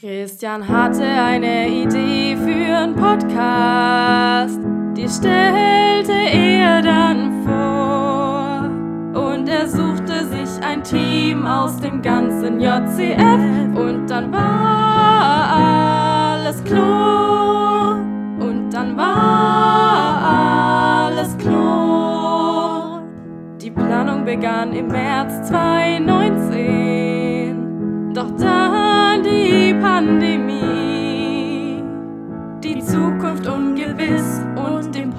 Christian hatte eine Idee für einen Podcast, die stellte er dann vor. Und er suchte sich ein Team aus dem ganzen JCF und dann war alles klar. Und dann war alles klar. Die Planung begann im März 2019. Doch dann die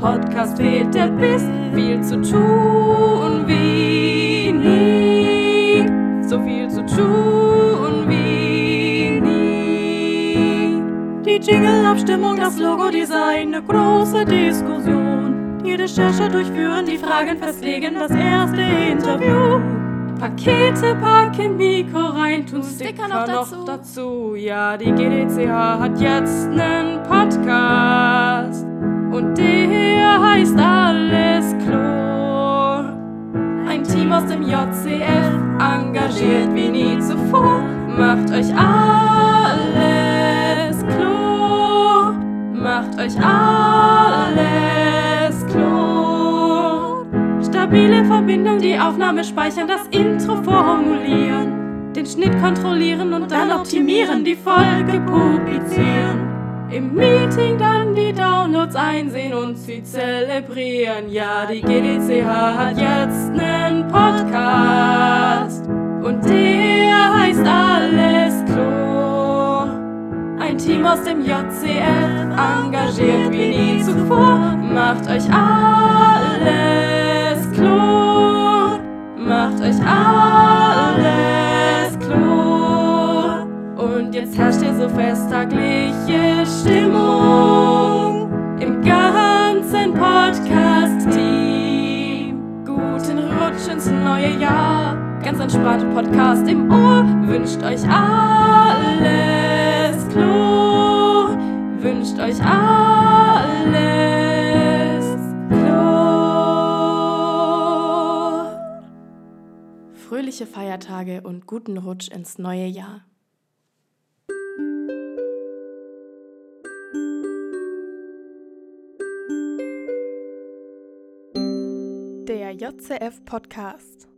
Podcast fehlt der Biss. Viel zu tun wie nie. So viel zu tun wie nie. Die Jingle-Abstimmung, das Logo-Design, eine große Diskussion. Die Recherche durchführen, die Fragen festlegen, das erste Interview. Pakete packen, Mikro rein, tun Sticker, noch, dazu. dazu. Ja, die GDCH hat jetzt nen Podcast und der heißt Alles Chlor. Ein Team aus dem JCF, engagiert wie nie zuvor, macht euch alles Chlor, macht euch alles Chlor. Stabile Verbindung, die Aufnahme speichern, das Intro formulieren, den Schnitt kontrollieren und dann optimieren, die Folge publizieren. Im Meeting dann die Downloads einsehen und sie zelebrieren. Ja, die GDCH hat jetzt nen Podcast und der heißt Alles Klo. Ein Team aus dem JCF, engagiert wie nie zuvor, macht euch alles Klo, macht euch alles. Und jetzt herrscht hier so festtagliche Stimmung im ganzen Podcast-Team. Guten Rutsch ins neue Jahr, ganz entspannte Podcast im Ohr, wünscht euch alles Klo, wünscht euch alles Klo. Fröhliche Feiertage und guten Rutsch ins neue Jahr. JCF Podcast.